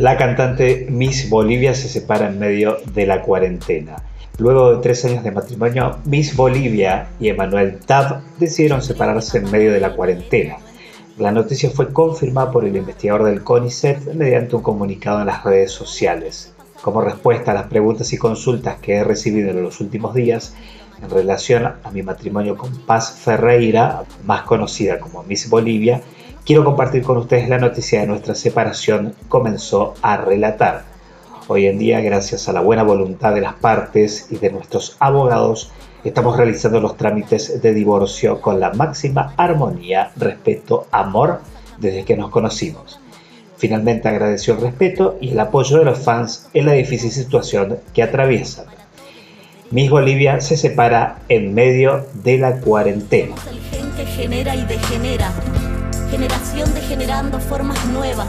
La cantante Miss Bolivia se separa en medio de la cuarentena. Luego de tres años de matrimonio, Miss Bolivia y Emanuel Tab decidieron separarse en medio de la cuarentena. La noticia fue confirmada por el investigador del CONICET mediante un comunicado en las redes sociales. Como respuesta a las preguntas y consultas que he recibido en los últimos días en relación a mi matrimonio con Paz Ferreira, más conocida como Miss Bolivia, quiero compartir con ustedes la noticia de nuestra separación comenzó a relatar. Hoy en día, gracias a la buena voluntad de las partes y de nuestros abogados, estamos realizando los trámites de divorcio con la máxima armonía, respeto, amor desde que nos conocimos. Finalmente agradeció el respeto y el apoyo de los fans en la difícil situación que atraviesan. Miss Bolivia se separa en medio de la cuarentena. El gen genera y degenera, generación degenerando formas nuevas.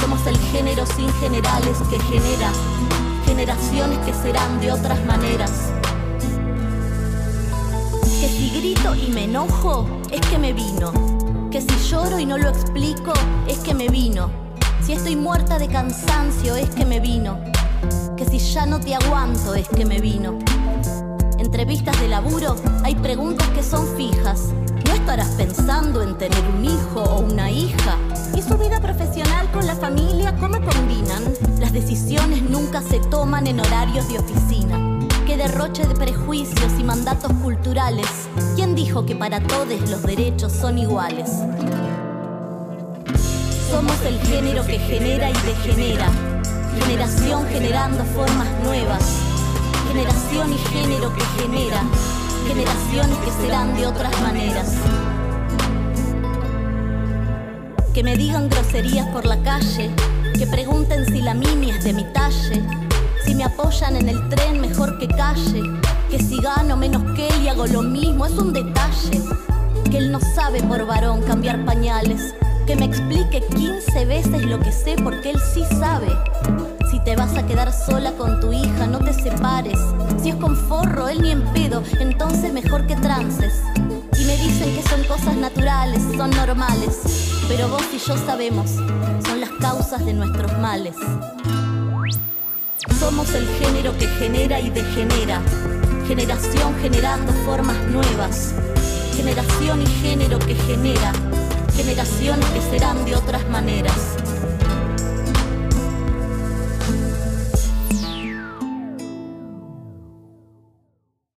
Somos el género sin generales que genera generaciones que serán de otras maneras. Que si grito y me enojo, es que me vino. Que si lloro y no lo explico, es que me vino. Si estoy muerta de cansancio, es que me vino. Que si ya no te aguanto, es que me vino. Entrevistas de laburo, hay preguntas que son fijas. No estarás pensando en tener un hijo o una hija. ¿Y su vida profesional con la familia cómo combinan? Las decisiones nunca se toman en horarios de oficina. Qué derroche de prejuicios y mandatos culturales. ¿Quién dijo que para todos los derechos son iguales? Somos el género que genera y degenera. Generación generando formas nuevas. Generación y género que genera. Generaciones que serán de otras maneras. Que me digan groserías por la calle. Que pregunten si la mini es de mi talle. Si me apoyan en el tren mejor que calle. Que si gano menos que él y hago lo mismo es un detalle. Que él no sabe por varón cambiar pañales. Que me explique 15 veces lo que sé porque él sí sabe. Si te vas a quedar sola con tu hija, no te separes. Si es con forro, él ni en pedo, entonces mejor que trances. Y me dicen que son cosas naturales, son normales. Pero vos y yo sabemos, son las causas de nuestros males. Somos el género que genera y degenera. Generación generando formas nuevas. Generación y género que genera. Generaciones que serán de otras maneras.